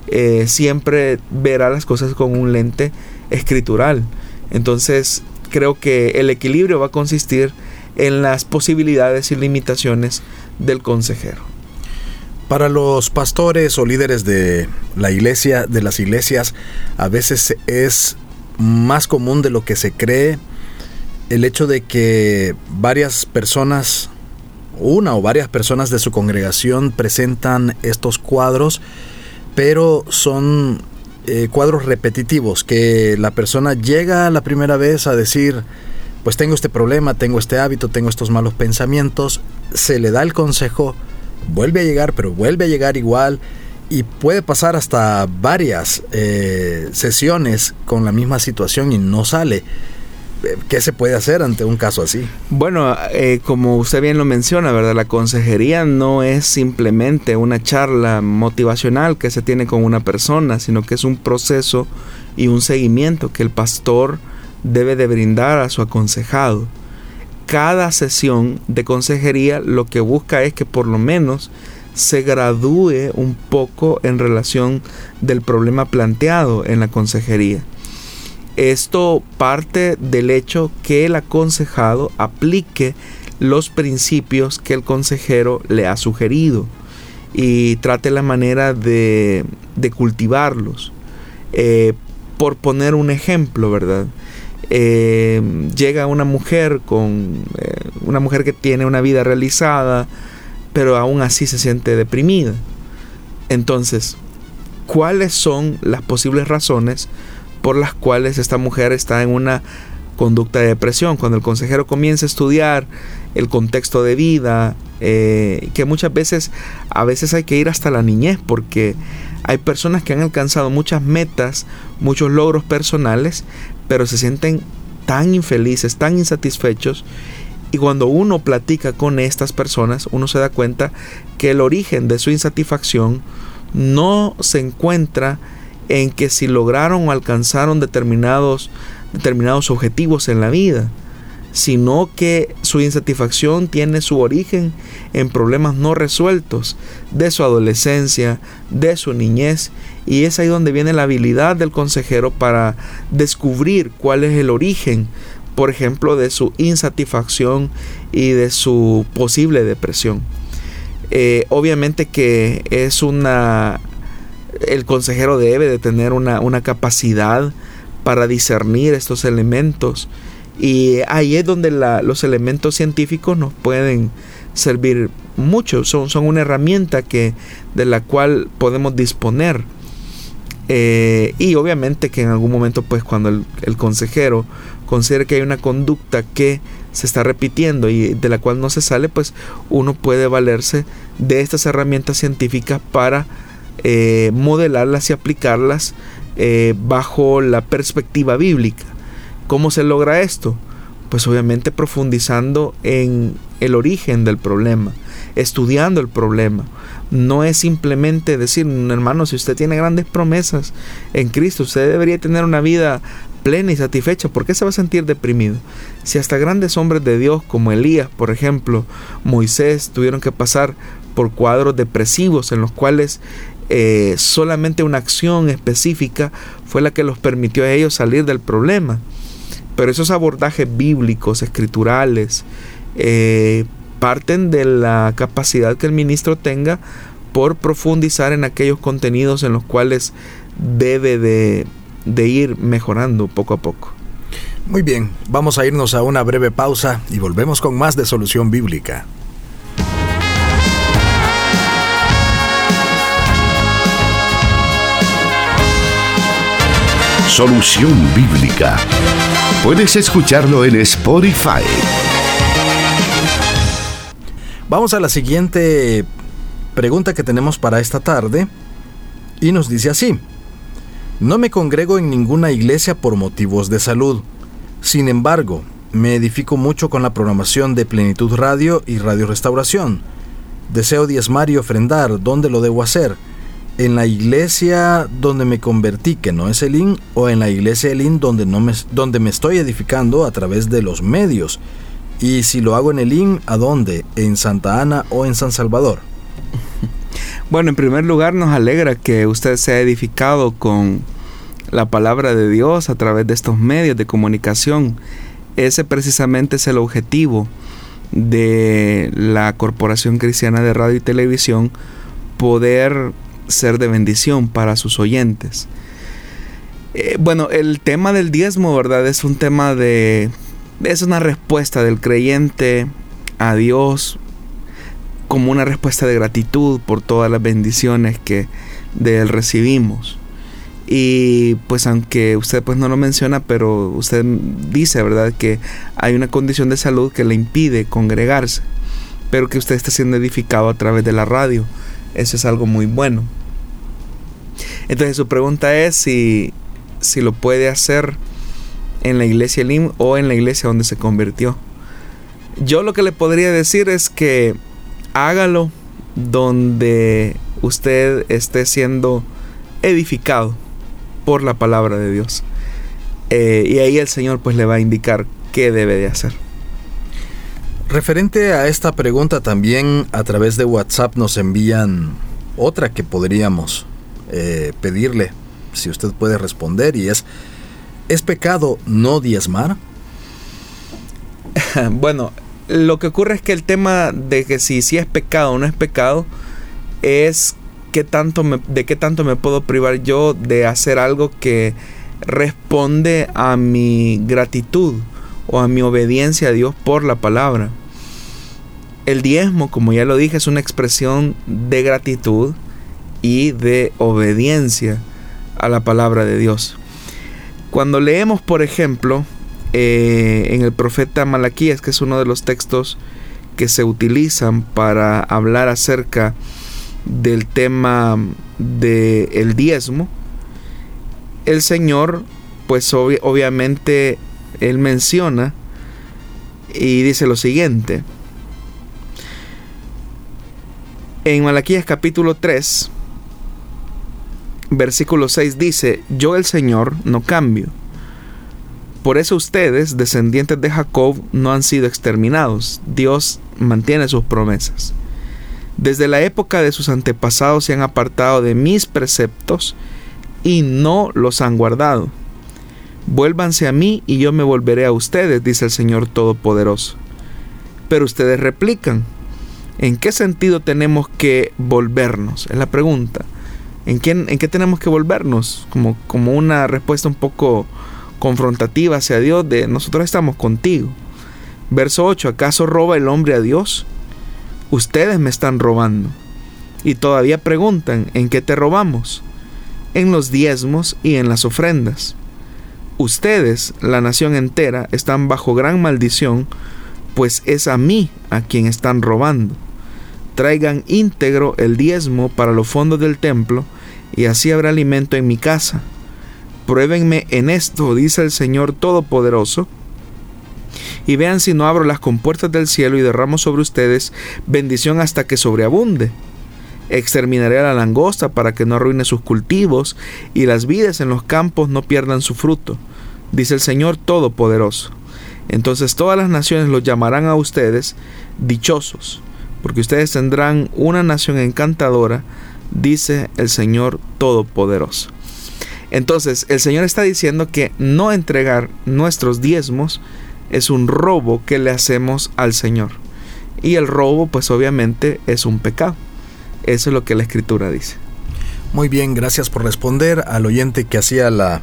eh, siempre verá las cosas con un lente escritural. Entonces, creo que el equilibrio va a consistir en las posibilidades y limitaciones del consejero. Para los pastores o líderes de la iglesia, de las iglesias, a veces es más común de lo que se cree el hecho de que varias personas, una o varias personas de su congregación presentan estos cuadros, pero son eh, cuadros repetitivos, que la persona llega la primera vez a decir, pues tengo este problema, tengo este hábito, tengo estos malos pensamientos, se le da el consejo, vuelve a llegar, pero vuelve a llegar igual y puede pasar hasta varias eh, sesiones con la misma situación y no sale. ¿Qué se puede hacer ante un caso así? Bueno, eh, como usted bien lo menciona. La consejería no es simplemente una charla motivacional que se tiene con una persona, sino que es un proceso y un seguimiento que el pastor debe de brindar a su aconsejado. Cada sesión de consejería lo que busca es que por lo menos se gradúe un poco en relación del problema planteado en la consejería. Esto parte del hecho que el aconsejado aplique los principios que el consejero le ha sugerido y trate la manera de, cultivarlos. Eh, por poner un ejemplo, ¿verdad? Eh, llega una mujer con eh, una mujer que tiene una vida realizada, pero aún así se siente deprimida. Entonces, ¿cuáles son las posibles razones por las cuales esta mujer está en una conducta de depresión. Cuando el consejero comienza a estudiar el contexto de vida, eh, que muchas veces, a veces hay que ir hasta la niñez, porque hay personas que han alcanzado muchas metas, muchos logros personales, pero se sienten tan infelices, tan insatisfechos. Y cuando uno platica con estas personas, uno se da cuenta que el origen de su insatisfacción no se encuentra en que si lograron o alcanzaron determinados, determinados objetivos en la vida, sino que su insatisfacción tiene su origen en problemas no resueltos de su adolescencia, de su niñez, y es ahí donde viene la habilidad del consejero para descubrir cuál es el origen, por ejemplo, de su insatisfacción y de su posible depresión. Eh, obviamente que es una el consejero debe de tener una, una capacidad para discernir estos elementos y ahí es donde los elementos científicos nos pueden servir mucho, son, son una herramienta que, de la cual podemos disponer. Eh, y obviamente que en algún momento, pues cuando el, el, consejero considere que hay una conducta que se está repitiendo y de la cual no se sale, pues uno puede valerse de estas herramientas científicas para eh, modelarlas y aplicarlas eh, bajo la perspectiva bíblica. ¿Cómo se logra esto? Pues obviamente profundizando en el origen del problema, estudiando el problema. No es simplemente decir, hermano, si usted tiene grandes promesas en Cristo, usted debería tener una vida plena y satisfecha. ¿Por qué se va a sentir deprimido? Si hasta grandes hombres de Dios como Elías, por ejemplo, Moisés, tuvieron que pasar por cuadros depresivos en los cuales eh, solamente una acción específica fue la que los permitió a ellos salir del problema. Pero esos abordajes bíblicos, escriturales, eh, parten de la capacidad que el ministro tenga por profundizar en aquellos contenidos en los cuales debe de, de ir mejorando poco a poco. Muy bien, vamos a irnos a una breve pausa y volvemos con más de Solución Bíblica. Solución Bíblica. Puedes escucharlo en Spotify. Vamos a la siguiente pregunta que tenemos para esta tarde y nos dice así. No me congrego en ninguna iglesia por motivos de salud. Sin embargo, me edifico mucho con la programación de Plenitud Radio y Radio Restauración. Deseo diezmar y ofrendar. ¿Dónde lo debo hacer? En la iglesia donde me convertí, que no es Elín, o en la iglesia Elín donde, no me, donde me estoy edificando a través de los medios. Y si lo hago en Elín, ¿a dónde? ¿En Santa Ana o en San Salvador? Bueno, en primer lugar nos alegra que usted se ha edificado con la palabra de Dios a través de estos medios de comunicación. Ese precisamente es el objetivo de la Corporación Cristiana de Radio y Televisión, poder ser de bendición para sus oyentes. Eh, bueno, el tema del diezmo, ¿verdad? Es un tema de... Es una respuesta del creyente a Dios como una respuesta de gratitud por todas las bendiciones que de él recibimos. Y pues aunque usted pues no lo menciona, pero usted dice, ¿verdad? Que hay una condición de salud que le impide congregarse, pero que usted está siendo edificado a través de la radio. Eso es algo muy bueno. Entonces su pregunta es si, si lo puede hacer en la iglesia Lim o en la iglesia donde se convirtió. Yo lo que le podría decir es que hágalo donde usted esté siendo edificado por la palabra de Dios. Eh, y ahí el Señor pues le va a indicar qué debe de hacer. Referente a esta pregunta también a través de WhatsApp nos envían otra que podríamos eh, pedirle si usted puede responder y es, ¿es pecado no diezmar? bueno, lo que ocurre es que el tema de que si, si es pecado o no es pecado es qué tanto de qué tanto me puedo privar yo de hacer algo que responde a mi gratitud o a mi obediencia a Dios por la palabra. El diezmo, como ya lo dije, es una expresión de gratitud y de obediencia a la palabra de Dios. Cuando leemos, por ejemplo, eh, en el profeta Malaquías, que es uno de los textos que se utilizan para hablar acerca del tema del el diezmo, el Señor, pues obviamente, Él menciona y dice lo siguiente. En Malaquías capítulo 3, versículo 6 dice, yo el Señor no cambio. Por eso ustedes, descendientes de Jacob, no han sido exterminados. Dios mantiene sus promesas. Desde la época de sus antepasados se han apartado de mis preceptos y no los han guardado. Vuélvanse a mí y yo me volveré a ustedes, dice el Señor Todopoderoso. Pero ustedes replican, ¿en qué sentido tenemos que volvernos? Es la pregunta. ¿En qué, en qué tenemos que volvernos? Como, como una respuesta un poco confrontativa hacia Dios de nosotros estamos contigo. Verso 8, ¿acaso roba el hombre a Dios? Ustedes me están robando. Y todavía preguntan, ¿en qué te robamos? En los diezmos y en las ofrendas. Ustedes, la nación entera, están bajo gran maldición, pues es a mí a quien están robando. Traigan íntegro el diezmo para los fondos del templo, y así habrá alimento en mi casa Pruébenme en esto, dice el Señor Todopoderoso, y vean si no abro las compuertas del cielo y derramo sobre ustedes bendición hasta que sobreabunde. Exterminaré a la langosta para que no arruine sus cultivos y las vides en los campos no pierdan su fruto, dice el Señor Todopoderoso. Entonces todas las naciones los llamarán a ustedes dichosos, porque ustedes tendrán una nación encantadora, dice el Señor Todopoderoso. Entonces, el Señor está diciendo que no entregar nuestros diezmos es un robo que le hacemos al Señor. Y el robo, pues obviamente, es un pecado. Eso es lo que la Escritura dice. Muy bien, gracias por responder al oyente que hacía la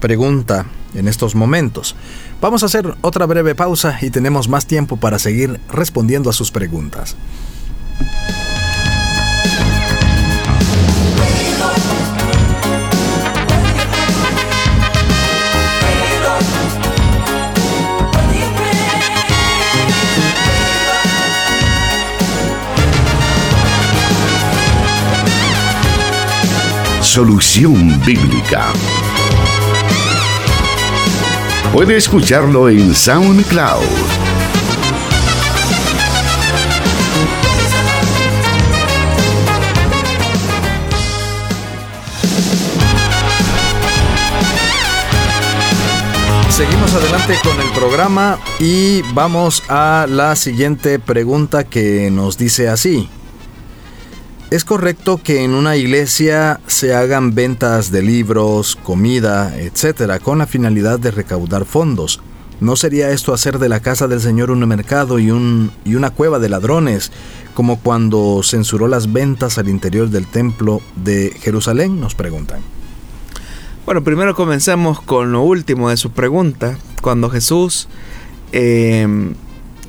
pregunta en estos momentos. Vamos a hacer otra breve pausa y tenemos más tiempo para seguir respondiendo a sus preguntas. Solución Bíblica. Puede escucharlo en SoundCloud. Seguimos adelante con el programa y vamos a la siguiente pregunta que nos dice así. ¿Es correcto que en una iglesia se hagan ventas de libros, comida, etcétera, con la finalidad de recaudar fondos? ¿No sería esto hacer de la casa del Señor un mercado y, un, y una cueva de ladrones, como cuando censuró las ventas al interior del templo de Jerusalén? Nos preguntan. Bueno, primero comencemos con lo último de su pregunta. Cuando Jesús eh,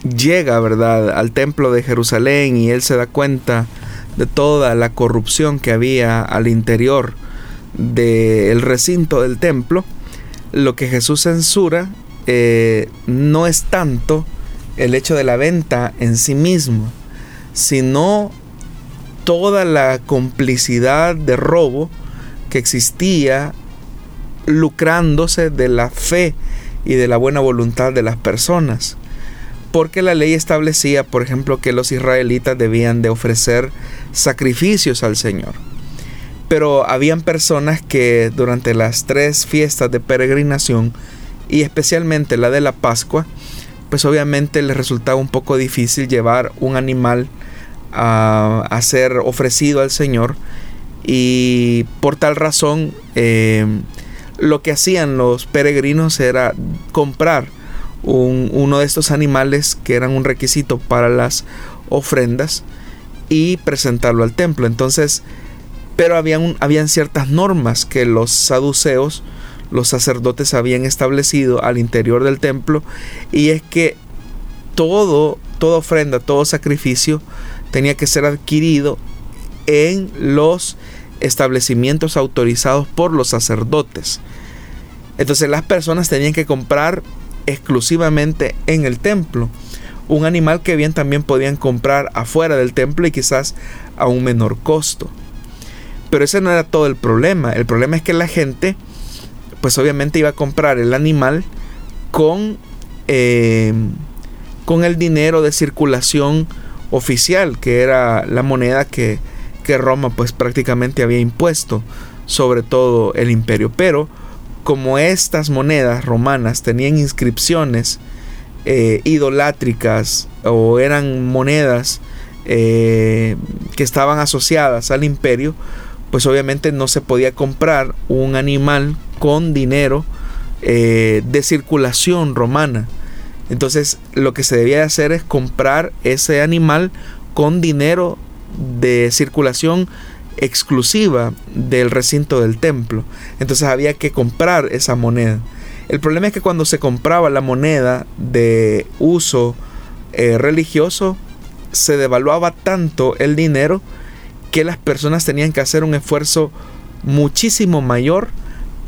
llega, ¿verdad?, al templo de Jerusalén y él se da cuenta de toda la corrupción que había al interior del recinto del templo, lo que Jesús censura eh, no es tanto el hecho de la venta en sí mismo, sino toda la complicidad de robo que existía lucrándose de la fe y de la buena voluntad de las personas porque la ley establecía, por ejemplo, que los israelitas debían de ofrecer sacrificios al Señor. Pero habían personas que durante las tres fiestas de peregrinación y especialmente la de la Pascua, pues obviamente les resultaba un poco difícil llevar un animal a, ser ofrecido al Señor y por tal razón eh, lo que hacían los peregrinos era comprar uno de estos animales que eran un requisito para las ofrendas y presentarlo al templo. Entonces, pero habían, habían ciertas normas que los saduceos, los sacerdotes habían establecido al interior del templo y es que todo, toda ofrenda, todo sacrificio tenía que ser adquirido en los establecimientos autorizados por los sacerdotes. Entonces las personas tenían que comprar exclusivamente en el templo. Un animal que bien también podían comprar afuera del templo y quizás a un menor costo. Pero ese no era todo el problema. El problema es que la gente, pues obviamente iba a comprar el animal con, eh, con el dinero de circulación oficial, que era la moneda que, que Roma pues prácticamente había impuesto sobre todo el imperio. Pero como estas monedas romanas tenían inscripciones eh, idolátricas o eran monedas eh, que estaban asociadas al imperio, pues obviamente no se podía comprar un animal con dinero eh, de circulación romana. Entonces lo que se debía hacer es comprar ese animal con dinero de circulación exclusiva del recinto del templo. Entonces había que comprar esa moneda. El problema es que cuando se compraba la moneda de uso eh, religioso, se devaluaba tanto el dinero que las personas tenían que hacer un esfuerzo muchísimo mayor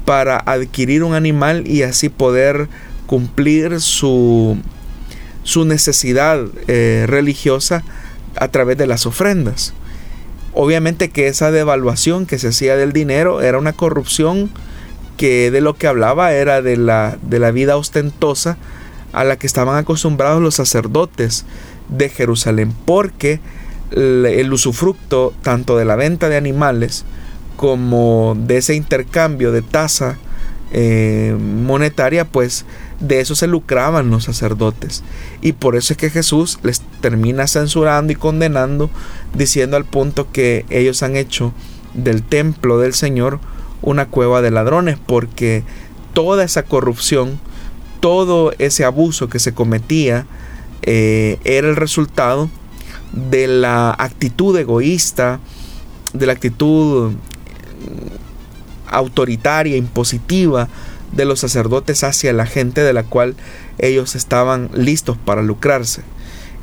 para adquirir un animal y así poder cumplir su, su necesidad eh, religiosa a través de las ofrendas. Obviamente que esa devaluación que se hacía del dinero era una corrupción que de lo que hablaba era de la, de la vida ostentosa a la que estaban acostumbrados los sacerdotes de Jerusalén, porque el usufructo tanto de la venta de animales como de ese intercambio de tasa eh, monetaria, pues de eso se lucraban los sacerdotes. Y por eso es que Jesús les termina censurando y condenando, diciendo al punto que ellos han hecho del templo del Señor una cueva de ladrones, porque toda esa corrupción, todo ese abuso que se cometía, eh, era el resultado de la actitud egoísta, de la actitud mm, autoritaria, impositiva de los sacerdotes hacia la gente de la cual ellos estaban listos para lucrarse.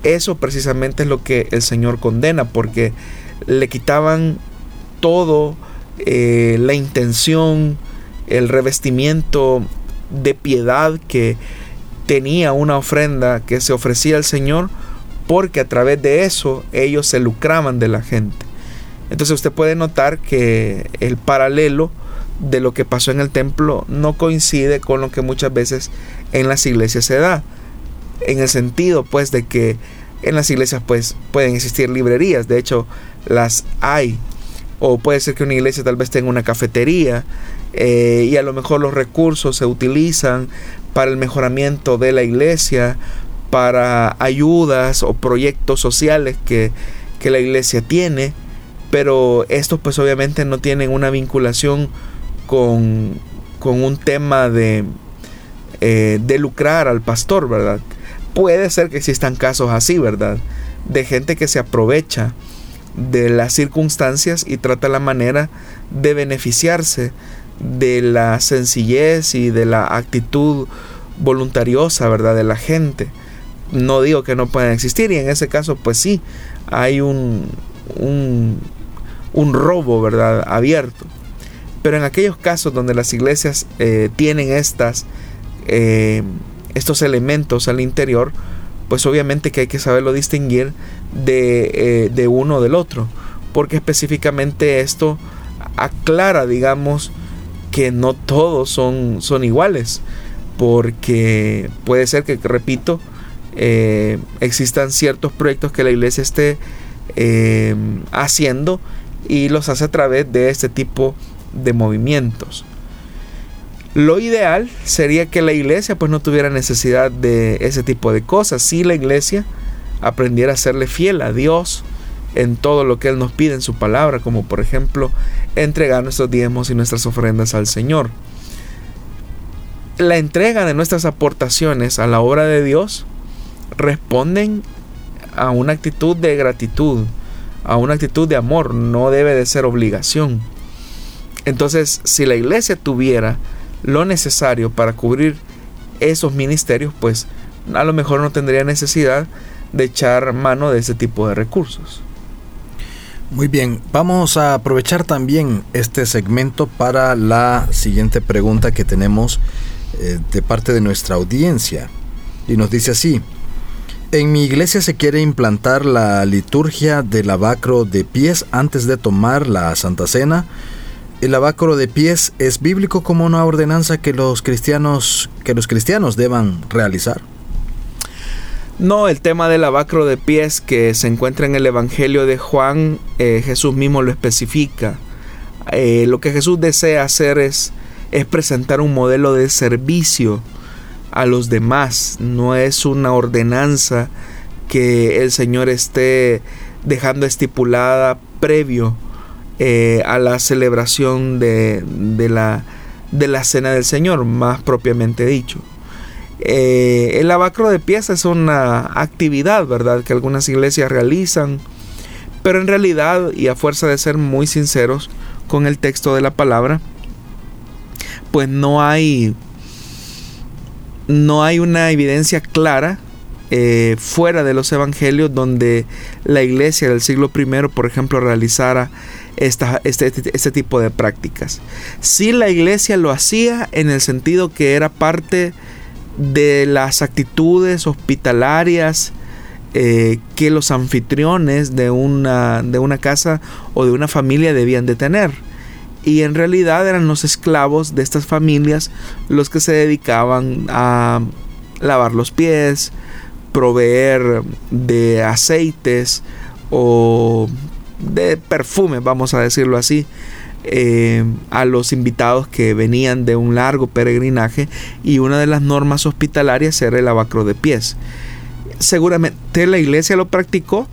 Eso precisamente es lo que el Señor condena porque le quitaban todo eh, la intención, el revestimiento de piedad que tenía una ofrenda que se ofrecía al Señor porque a través de eso ellos se lucraban de la gente. Entonces usted puede notar que el paralelo de lo que pasó en el templo no coincide con lo que muchas veces en las iglesias se da. En el sentido pues de que en las iglesias pues pueden existir librerías, de hecho las hay. O puede ser que una iglesia tal vez tenga una cafetería eh, y a lo mejor los recursos se utilizan para el mejoramiento de la iglesia, para ayudas o proyectos sociales que, que la iglesia tiene, pero estos pues obviamente no tienen una vinculación con, con un tema de, eh, de lucrar al pastor, ¿verdad? Puede ser que existan casos así, ¿verdad? De gente que se aprovecha de las circunstancias y trata la manera de beneficiarse de la sencillez y de la actitud voluntariosa, ¿verdad? De la gente. No digo que no puedan existir y en ese caso pues sí, hay un, un, un robo, ¿verdad? Abierto. Pero en aquellos casos donde las iglesias eh, tienen estas, eh, estos elementos al interior, pues obviamente que hay que saberlo distinguir de, eh, de uno del otro. Porque específicamente esto aclara, digamos, que no todos son, son iguales. Porque puede ser que, repito, existan ciertos proyectos que la iglesia esté haciendo y los hace a través de este tipo de movimientos. Lo ideal sería que la iglesia pues no tuviera necesidad de ese tipo de cosas. Si la iglesia aprendiera a serle fiel a Dios en todo lo que Él nos pide en su palabra, como por ejemplo entregar nuestros diezmos y nuestras ofrendas al Señor. La entrega de nuestras aportaciones a la obra de Dios responden a una actitud de gratitud, a una actitud de amor, no debe de ser obligación. Entonces, si la iglesia tuviera lo necesario para cubrir esos ministerios, pues a lo mejor no tendría necesidad de echar mano de ese tipo de recursos. Muy bien, vamos a aprovechar también este segmento para la siguiente pregunta que tenemos eh, de parte de nuestra audiencia. Y nos dice así, en mi iglesia se quiere implantar la liturgia del lavacro de pies antes de tomar la Santa Cena. El de pies es bíblico como una ordenanza que los cristianos que los cristianos deban realizar. No, el tema del lavacro de pies que se encuentra en el Evangelio de Juan, eh, Jesús mismo lo especifica. Eh, lo que Jesús desea hacer es, es presentar un modelo de servicio a los demás, no es una ordenanza que el Señor esté dejando estipulada previo eh, a la celebración de, la, de la cena del Señor, más propiamente dicho. Eh, el lavacro de pies es una actividad, ¿verdad?, que algunas iglesias realizan, pero en realidad, y a fuerza de ser muy sinceros con el texto de la palabra, pues no hay, no hay una evidencia clara eh, fuera de los evangelios donde la iglesia del siglo I, por ejemplo, realizara este, este, tipo de prácticas. Sí la iglesia lo hacía en el sentido que era parte de las actitudes hospitalarias eh, que los anfitriones de una, de una casa o de una familia debían de tener. Y en realidad eran los esclavos de estas familias los que se dedicaban a lavar los pies, proveer de aceites o de perfume, vamos a decirlo así, eh, a los invitados que venían de un largo peregrinaje y una de las normas hospitalarias era el lavacro de pies. Seguramente la iglesia lo practicó,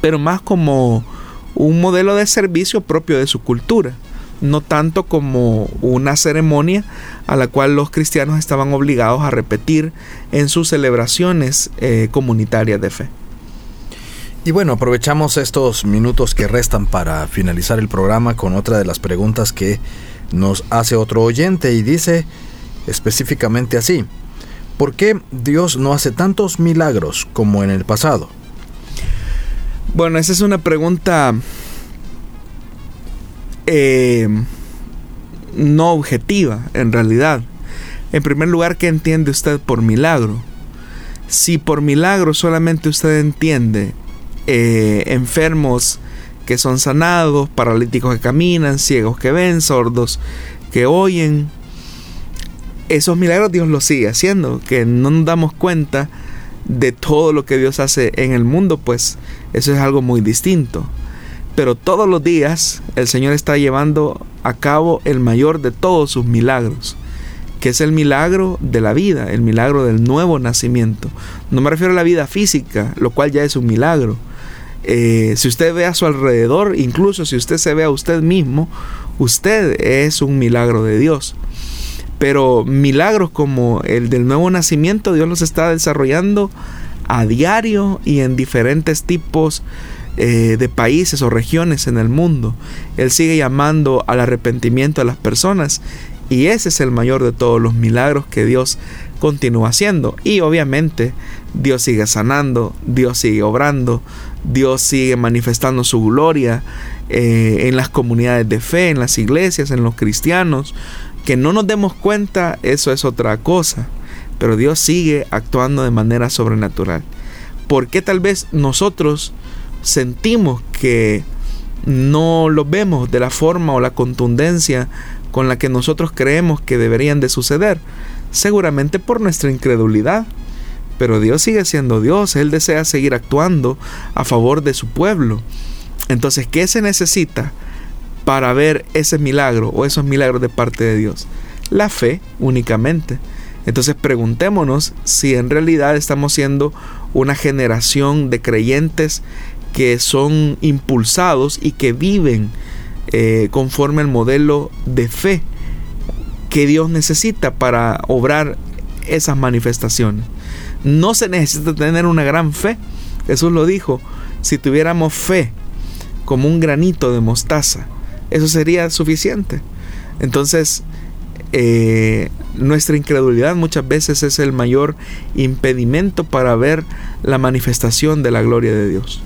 pero más como un modelo de servicio propio de su cultura, no tanto como una ceremonia a la cual los cristianos estaban obligados a repetir en sus celebraciones eh, comunitarias de fe. Y bueno, aprovechamos estos minutos que restan para finalizar el programa con otra de las preguntas que nos hace otro oyente y dice específicamente así, ¿por qué Dios no hace tantos milagros como en el pasado? Bueno, esa es una pregunta eh, no objetiva en realidad. En primer lugar, ¿qué entiende usted por milagro? Si por milagro solamente usted entiende eh, enfermos que son sanados, paralíticos que caminan, ciegos que ven, sordos que oyen. Esos milagros Dios los sigue haciendo, que no nos damos cuenta de todo lo que Dios hace en el mundo, pues eso es algo muy distinto. Pero todos los días el Señor está llevando a cabo el mayor de todos sus milagros, que es el milagro de la vida, el milagro del nuevo nacimiento. No me refiero a la vida física, lo cual ya es un milagro, eh, si usted ve a su alrededor, incluso si usted se ve a usted mismo, usted es un milagro de Dios. Pero milagros como el del nuevo nacimiento, Dios los está desarrollando a diario y en diferentes tipos eh, de países o regiones en el mundo. Él sigue llamando al arrepentimiento a las personas y ese es el mayor de todos los milagros que Dios continúa haciendo. Y obviamente Dios sigue sanando, Dios sigue obrando, Dios sigue manifestando su gloria eh, en las comunidades de fe, en las iglesias, en los cristianos. Que no nos demos cuenta, eso es otra cosa. Pero Dios sigue actuando de manera sobrenatural. ¿Por qué tal vez nosotros sentimos que no lo vemos de la forma o la contundencia con la que nosotros creemos que deberían de suceder? Seguramente por nuestra incredulidad. Pero Dios sigue siendo Dios, Él desea seguir actuando a favor de su pueblo. Entonces, ¿qué se necesita para ver ese milagro o esos milagros de parte de Dios? La fe únicamente. Entonces preguntémonos si en realidad estamos siendo una generación de creyentes que son impulsados y que viven eh, conforme al modelo de fe que Dios necesita para obrar esas manifestaciones. No se necesita tener una gran fe. Jesús lo dijo. Si tuviéramos fe como un granito de mostaza, eso sería suficiente. Entonces, eh, nuestra incredulidad muchas veces es el mayor impedimento para ver la manifestación de la gloria de Dios.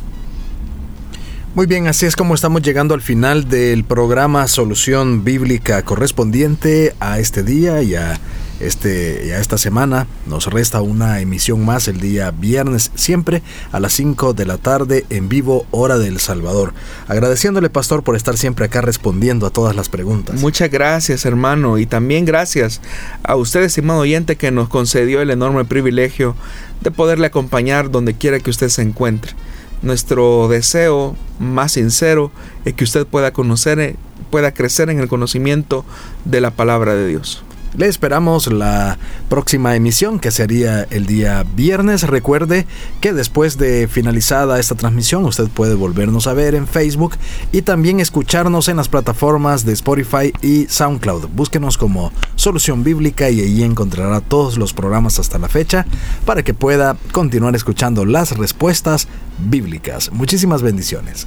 Muy bien, así es como estamos llegando al final del programa Solución Bíblica correspondiente a este día y a Este, ya esta semana nos resta una emisión más el día viernes, siempre a las 5 de la tarde en vivo, hora del Salvador. Agradeciéndole, pastor, por estar siempre acá respondiendo a todas las preguntas. Muchas gracias, hermano, y también gracias a usted, estimado oyente, que nos concedió el enorme privilegio de poderle acompañar donde quiera que usted se encuentre. Nuestro deseo más sincero es que usted pueda conocer, pueda crecer en el conocimiento de la palabra de Dios. Le esperamos la próxima emisión que sería el día viernes. Recuerde que después de finalizada esta transmisión usted puede volvernos a ver en Facebook y también escucharnos en las plataformas de Spotify y SoundCloud. Búsquenos como Solución Bíblica y allí encontrará todos los programas hasta la fecha para que pueda continuar escuchando las respuestas bíblicas. Muchísimas bendiciones.